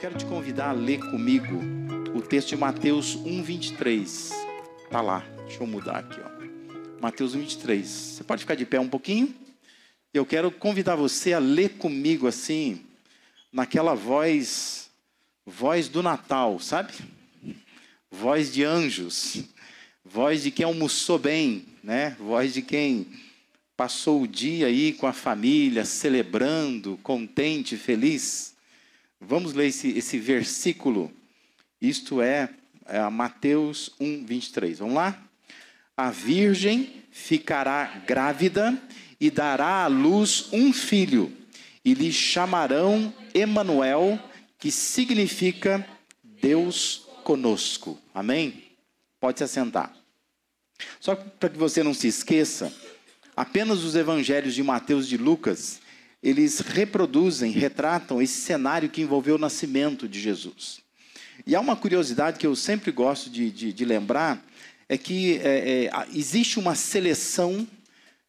quero te convidar a ler comigo o texto de Mateus 1:23. Tá lá. Deixa eu mudar aqui, ó. Mateus 1:23. Você pode ficar de pé um pouquinho? Eu quero convidar você a ler comigo assim, naquela voz voz do Natal, sabe? Voz de anjos. Voz de quem almoçou bem, né? Voz de quem passou o dia aí com a família, celebrando, contente, feliz. Vamos ler esse, esse versículo. Isto é, é Mateus 1, 23. Vamos lá? A virgem ficará grávida e dará à luz um filho, e lhe chamarão Emanuel, que significa Deus conosco. Amém? Pode se assentar. Só para que você não se esqueça, apenas os evangelhos de Mateus e de Lucas eles reproduzem, retratam esse cenário que envolveu o nascimento de Jesus. E há uma curiosidade que eu sempre gosto de, de, de lembrar, é que é, é, existe uma seleção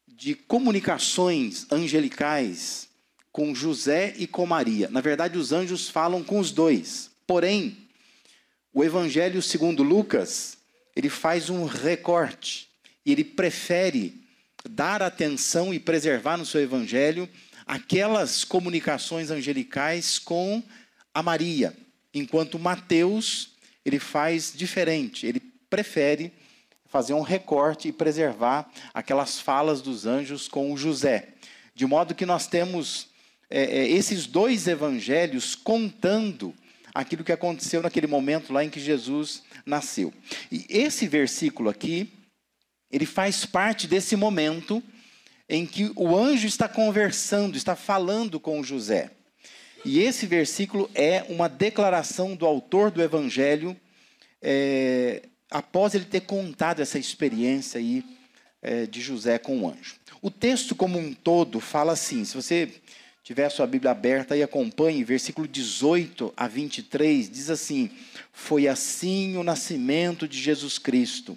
de comunicações angelicais com José e com Maria. Na verdade, os anjos falam com os dois. Porém, o Evangelho segundo Lucas, ele faz um recorte e ele prefere dar atenção e preservar no seu Evangelho aquelas comunicações angelicais com a Maria, enquanto Mateus ele faz diferente, ele prefere fazer um recorte e preservar aquelas falas dos anjos com José, de modo que nós temos é, é, esses dois evangelhos contando aquilo que aconteceu naquele momento lá em que Jesus nasceu. E esse versículo aqui, ele faz parte desse momento em que o anjo está conversando, está falando com José. E esse versículo é uma declaração do autor do evangelho, é, após ele ter contado essa experiência aí é, de José com o anjo. O texto como um todo fala assim, se você tiver a sua Bíblia aberta e acompanhe, versículo 18 a 23, diz assim: Foi assim o nascimento de Jesus Cristo.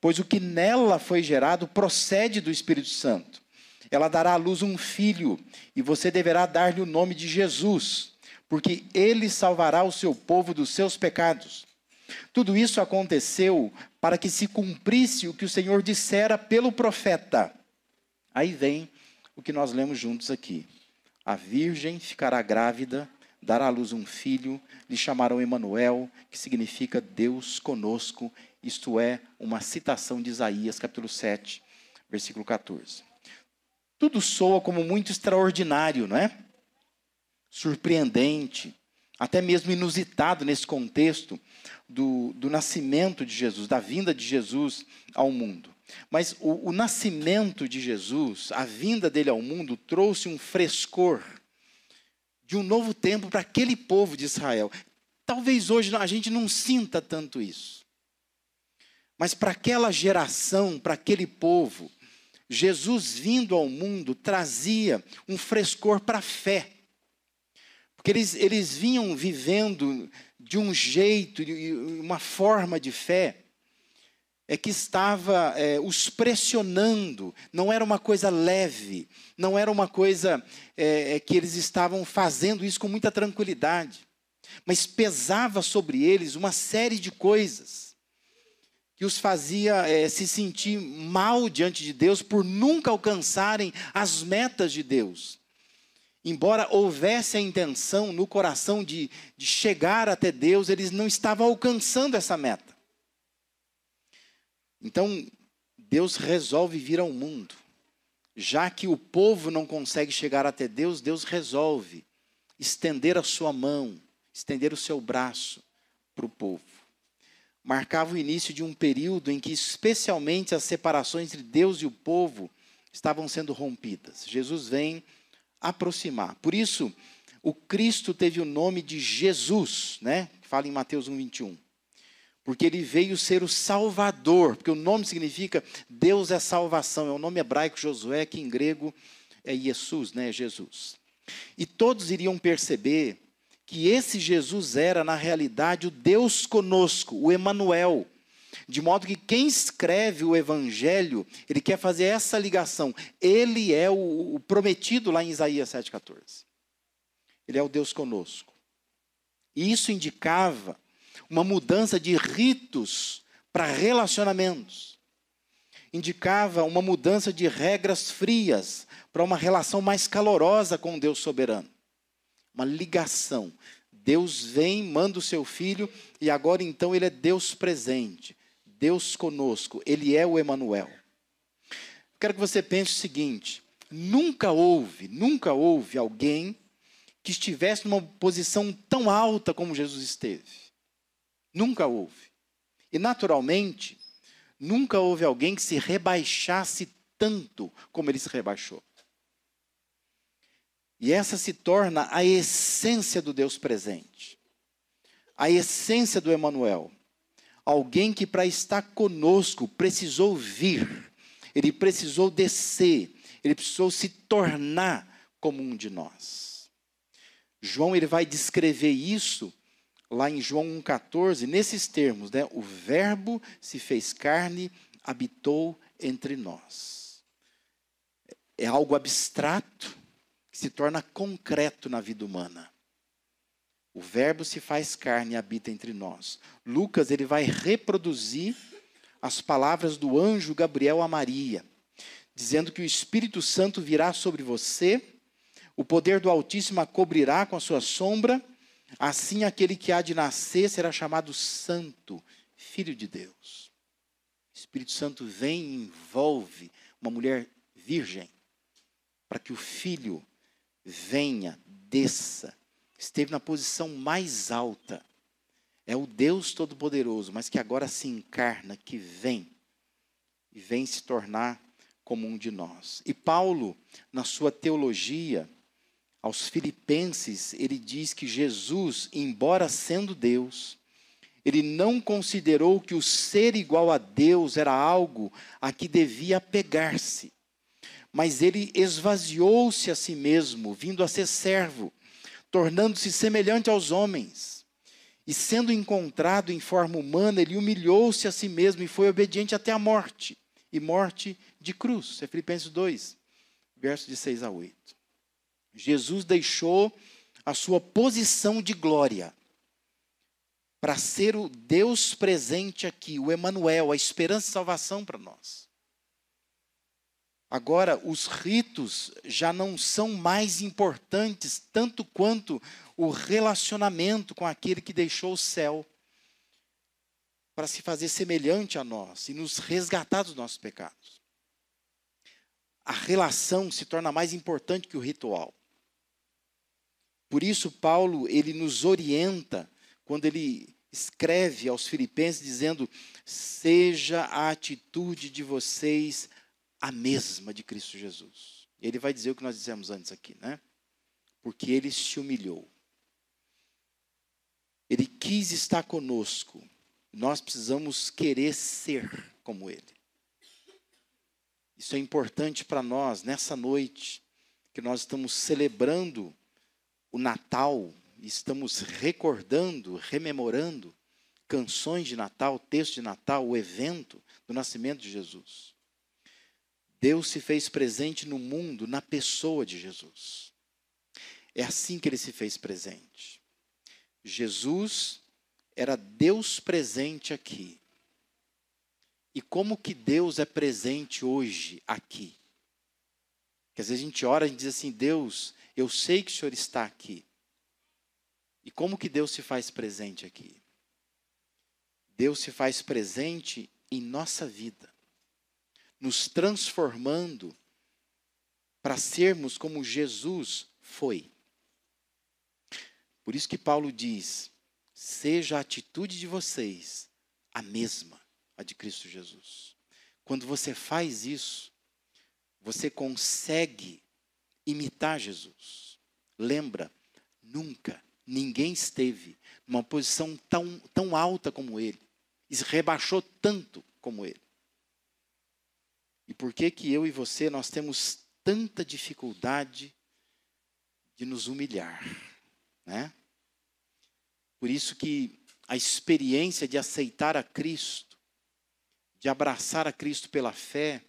pois o que nela foi gerado procede do Espírito Santo. Ela dará à luz um filho, e você deverá dar-lhe o nome de Jesus, porque ele salvará o seu povo dos seus pecados. Tudo isso aconteceu para que se cumprisse o que o Senhor dissera pelo profeta. Aí vem o que nós lemos juntos aqui. A virgem ficará grávida dará à luz um filho, lhe chamarão Emanuel, que significa Deus conosco, isto é, uma citação de Isaías, capítulo 7, versículo 14. Tudo soa como muito extraordinário, não é? Surpreendente, até mesmo inusitado nesse contexto do, do nascimento de Jesus, da vinda de Jesus ao mundo. Mas o, o nascimento de Jesus, a vinda dele ao mundo, trouxe um frescor de um novo tempo para aquele povo de Israel. Talvez hoje a gente não sinta tanto isso. Mas para aquela geração, para aquele povo, Jesus vindo ao mundo trazia um frescor para a fé. Porque eles, eles vinham vivendo de um jeito, uma forma de fé, é que estava é, os pressionando, não era uma coisa leve, não era uma coisa é, é, que eles estavam fazendo isso com muita tranquilidade, mas pesava sobre eles uma série de coisas que os fazia é, se sentir mal diante de Deus por nunca alcançarem as metas de Deus. Embora houvesse a intenção no coração de, de chegar até Deus, eles não estavam alcançando essa meta. Então, Deus resolve vir ao mundo. Já que o povo não consegue chegar até Deus, Deus resolve estender a sua mão, estender o seu braço para o povo. Marcava o início de um período em que, especialmente, as separações entre Deus e o povo estavam sendo rompidas. Jesus vem aproximar. Por isso, o Cristo teve o nome de Jesus, né? fala em Mateus 1, 21. Porque ele veio ser o Salvador, porque o nome significa Deus é salvação, é o nome hebraico Josué, que em grego é Jesus, né? Jesus. E todos iriam perceber que esse Jesus era, na realidade, o Deus conosco, o Emanuel. De modo que quem escreve o Evangelho, ele quer fazer essa ligação. Ele é o, prometido lá em Isaías 7,14. Ele é o Deus conosco. E isso indicava uma mudança de ritos para relacionamentos. Indicava uma mudança de regras frias para uma relação mais calorosa com Deus soberano. Uma ligação. Deus vem, manda o seu filho e agora então ele é Deus presente, Deus conosco, ele é o Emanuel. Quero que você pense o seguinte: nunca houve, nunca houve alguém que estivesse numa posição tão alta como Jesus esteve. Nunca houve. E, naturalmente, nunca houve alguém que se rebaixasse tanto como ele se rebaixou. E essa se torna a essência do Deus presente. A essência do Emanuel. Alguém que para estar conosco precisou vir. Ele precisou descer, ele precisou se tornar como um de nós. João ele vai descrever isso lá em João 1,14, nesses termos, né? O Verbo se fez carne, habitou entre nós. É algo abstrato que se torna concreto na vida humana. O Verbo se faz carne e habita entre nós. Lucas ele vai reproduzir as palavras do anjo Gabriel a Maria, dizendo que o Espírito Santo virá sobre você o poder do Altíssimo a cobrirá com a sua sombra, assim aquele que há de nascer será chamado Santo, Filho de Deus. O Espírito Santo vem e envolve uma mulher virgem, para que o filho venha, desça, esteve na posição mais alta. É o Deus Todo-Poderoso, mas que agora se encarna, que vem e vem se tornar como um de nós. E Paulo, na sua teologia, aos Filipenses, ele diz que Jesus, embora sendo Deus, ele não considerou que o ser igual a Deus era algo a que devia pegar-se, mas ele esvaziou-se a si mesmo, vindo a ser servo, tornando-se semelhante aos homens. E sendo encontrado em forma humana, ele humilhou-se a si mesmo e foi obediente até a morte e morte de cruz. É Filipenses 2, versos de 6 a 8. Jesus deixou a sua posição de glória para ser o Deus presente aqui, o Emanuel, a esperança e salvação para nós. Agora, os ritos já não são mais importantes tanto quanto o relacionamento com aquele que deixou o céu para se fazer semelhante a nós e nos resgatar dos nossos pecados. A relação se torna mais importante que o ritual. Por isso Paulo, ele nos orienta quando ele escreve aos filipenses dizendo: "Seja a atitude de vocês a mesma de Cristo Jesus". Ele vai dizer o que nós dissemos antes aqui, né? Porque ele se humilhou. Ele quis estar conosco. Nós precisamos querer ser como ele. Isso é importante para nós nessa noite que nós estamos celebrando o Natal, estamos recordando, rememorando canções de Natal, texto de Natal, o evento do nascimento de Jesus. Deus se fez presente no mundo na pessoa de Jesus. É assim que ele se fez presente. Jesus era Deus presente aqui. E como que Deus é presente hoje aqui? Que às vezes a gente ora e diz assim: Deus, eu sei que o Senhor está aqui. E como que Deus se faz presente aqui? Deus se faz presente em nossa vida, nos transformando para sermos como Jesus foi. Por isso que Paulo diz: seja a atitude de vocês a mesma, a de Cristo Jesus. Quando você faz isso, você consegue imitar Jesus. Lembra, nunca ninguém esteve uma posição tão, tão alta como ele, e se rebaixou tanto como ele. E por que que eu e você nós temos tanta dificuldade de nos humilhar, né? Por isso que a experiência de aceitar a Cristo, de abraçar a Cristo pela fé,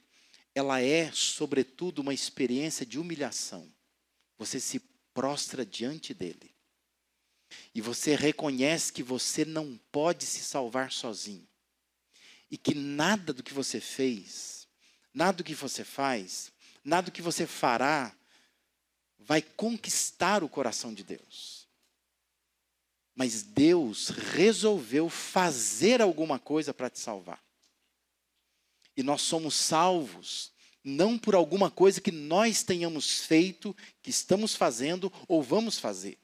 ela é, sobretudo, uma experiência de humilhação. Você se prostra diante dele. E você reconhece que você não pode se salvar sozinho. E que nada do que você fez, nada do que você faz, nada do que você fará vai conquistar o coração de Deus. Mas Deus resolveu fazer alguma coisa para te salvar. E nós somos salvos não por alguma coisa que nós tenhamos feito, que estamos fazendo ou vamos fazer.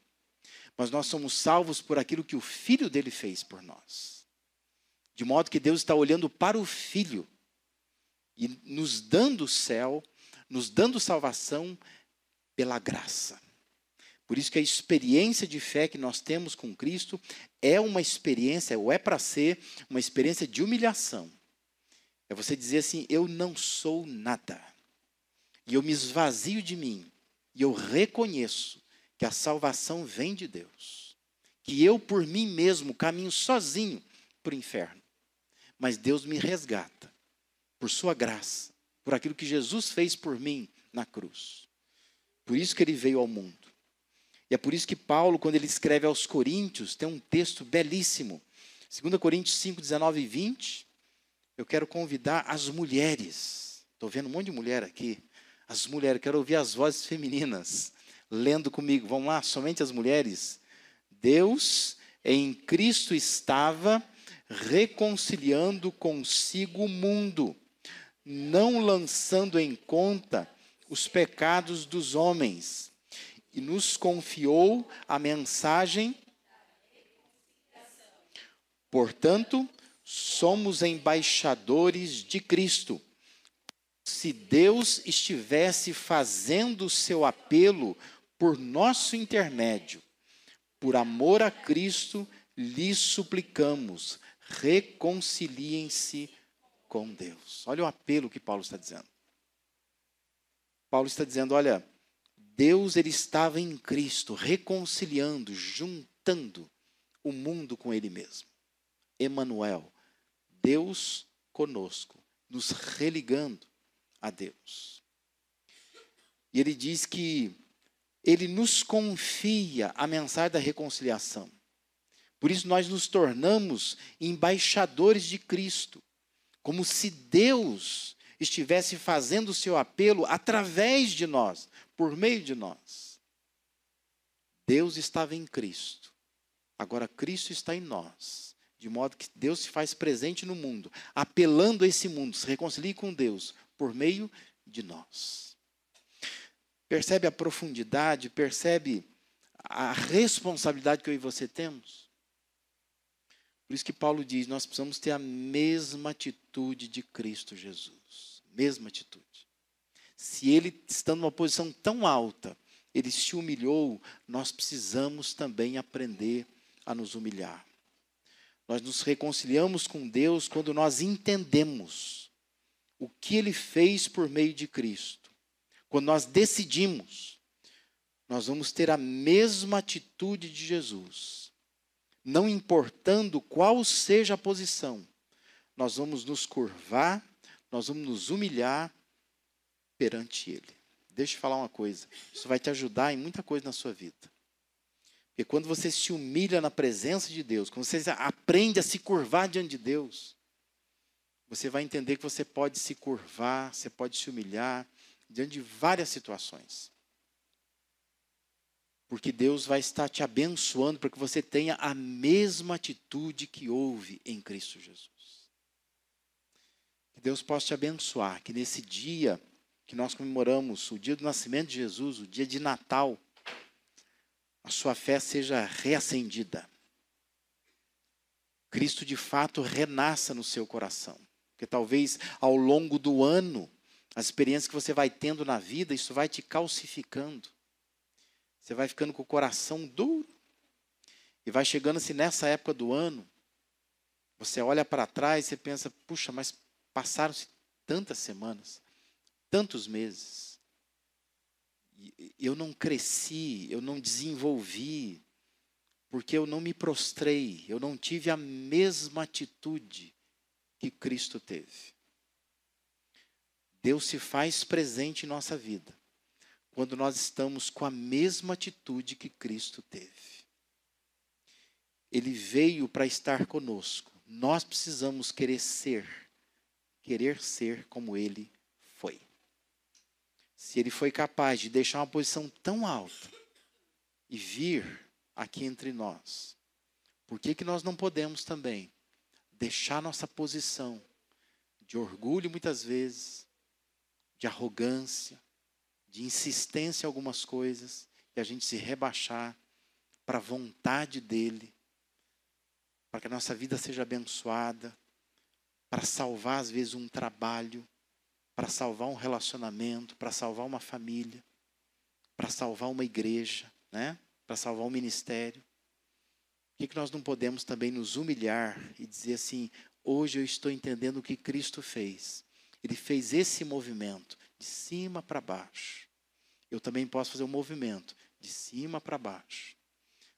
Mas nós somos salvos por aquilo que o Filho dele fez por nós. De modo que Deus está olhando para o Filho e nos dando o céu, nos dando salvação pela graça. Por isso que a experiência de fé que nós temos com Cristo é uma experiência, ou é para ser, uma experiência de humilhação. É você dizer assim: eu não sou nada. E eu me esvazio de mim. E eu reconheço que a salvação vem de Deus. Que eu, por mim mesmo, caminho sozinho para o inferno. Mas Deus me resgata, por Sua graça, por aquilo que Jesus fez por mim na cruz. Por isso que ele veio ao mundo. E é por isso que Paulo, quando ele escreve aos Coríntios, tem um texto belíssimo. 2 Coríntios 5, 19 e 20. Eu quero convidar as mulheres. Estou vendo um monte de mulher aqui. As mulheres, quero ouvir as vozes femininas lendo comigo. Vamos lá, somente as mulheres. Deus em Cristo estava reconciliando consigo o mundo, não lançando em conta os pecados dos homens, e nos confiou a mensagem. Portanto, somos embaixadores de Cristo. Se Deus estivesse fazendo o seu apelo por nosso intermédio, por amor a Cristo, lhes suplicamos, reconciliem-se com Deus. Olha o apelo que Paulo está dizendo. Paulo está dizendo, olha, Deus ele estava em Cristo, reconciliando, juntando o mundo com ele mesmo. Emanuel, Deus conosco, nos religando a Deus. E ele diz que ele nos confia a mensagem da reconciliação. Por isso nós nos tornamos embaixadores de Cristo, como se Deus estivesse fazendo o seu apelo através de nós, por meio de nós. Deus estava em Cristo. Agora Cristo está em nós. De modo que Deus se faz presente no mundo, apelando a esse mundo, se reconcilie com Deus por meio de nós. Percebe a profundidade, percebe a responsabilidade que eu e você temos? Por isso que Paulo diz: nós precisamos ter a mesma atitude de Cristo Jesus mesma atitude. Se ele, estando numa posição tão alta, ele se humilhou, nós precisamos também aprender a nos humilhar. Nós nos reconciliamos com Deus quando nós entendemos o que ele fez por meio de Cristo. Quando nós decidimos, nós vamos ter a mesma atitude de Jesus. Não importando qual seja a posição, nós vamos nos curvar nós vamos nos humilhar perante Ele. Deixa eu falar uma coisa. Isso vai te ajudar em muita coisa na sua vida. Porque quando você se humilha na presença de Deus, quando você aprende a se curvar diante de Deus, você vai entender que você pode se curvar, você pode se humilhar diante de várias situações. Porque Deus vai estar te abençoando para que você tenha a mesma atitude que houve em Cristo Jesus. Deus possa te abençoar, que nesse dia que nós comemoramos, o dia do nascimento de Jesus, o dia de Natal, a sua fé seja reacendida. Cristo de fato renasça no seu coração. Porque talvez ao longo do ano, as experiências que você vai tendo na vida, isso vai te calcificando. Você vai ficando com o coração duro. E vai chegando-se nessa época do ano, você olha para trás e pensa, puxa, mas passaram-se tantas semanas, tantos meses. Eu não cresci, eu não desenvolvi, porque eu não me prostrei, eu não tive a mesma atitude que Cristo teve. Deus se faz presente em nossa vida quando nós estamos com a mesma atitude que Cristo teve. Ele veio para estar conosco. Nós precisamos querer ser, querer ser como ele. Se ele foi capaz de deixar uma posição tão alta e vir aqui entre nós, por que, que nós não podemos também deixar nossa posição de orgulho muitas vezes, de arrogância, de insistência em algumas coisas, e a gente se rebaixar para a vontade dele, para que a nossa vida seja abençoada, para salvar, às vezes, um trabalho, para salvar um relacionamento, para salvar uma família, para salvar uma igreja, né? para salvar um ministério. Por que, que nós não podemos também nos humilhar e dizer assim: hoje eu estou entendendo o que Cristo fez. Ele fez esse movimento de cima para baixo. Eu também posso fazer um movimento de cima para baixo.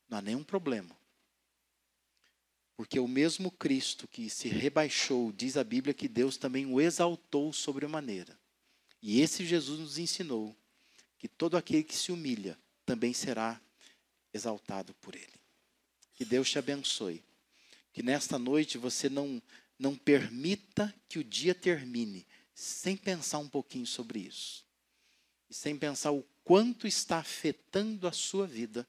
Não há nenhum problema. Porque o mesmo Cristo que se rebaixou, diz a Bíblia que Deus também o exaltou sobremaneira. E esse Jesus nos ensinou que todo aquele que se humilha também será exaltado por ele. Que Deus te abençoe. Que nesta noite você não não permita que o dia termine sem pensar um pouquinho sobre isso. E sem pensar o quanto está afetando a sua vida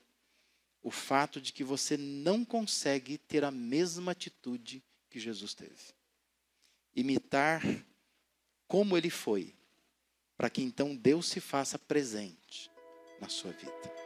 o fato de que você não consegue ter a mesma atitude que Jesus teve. Imitar como ele foi, para que então Deus se faça presente na sua vida.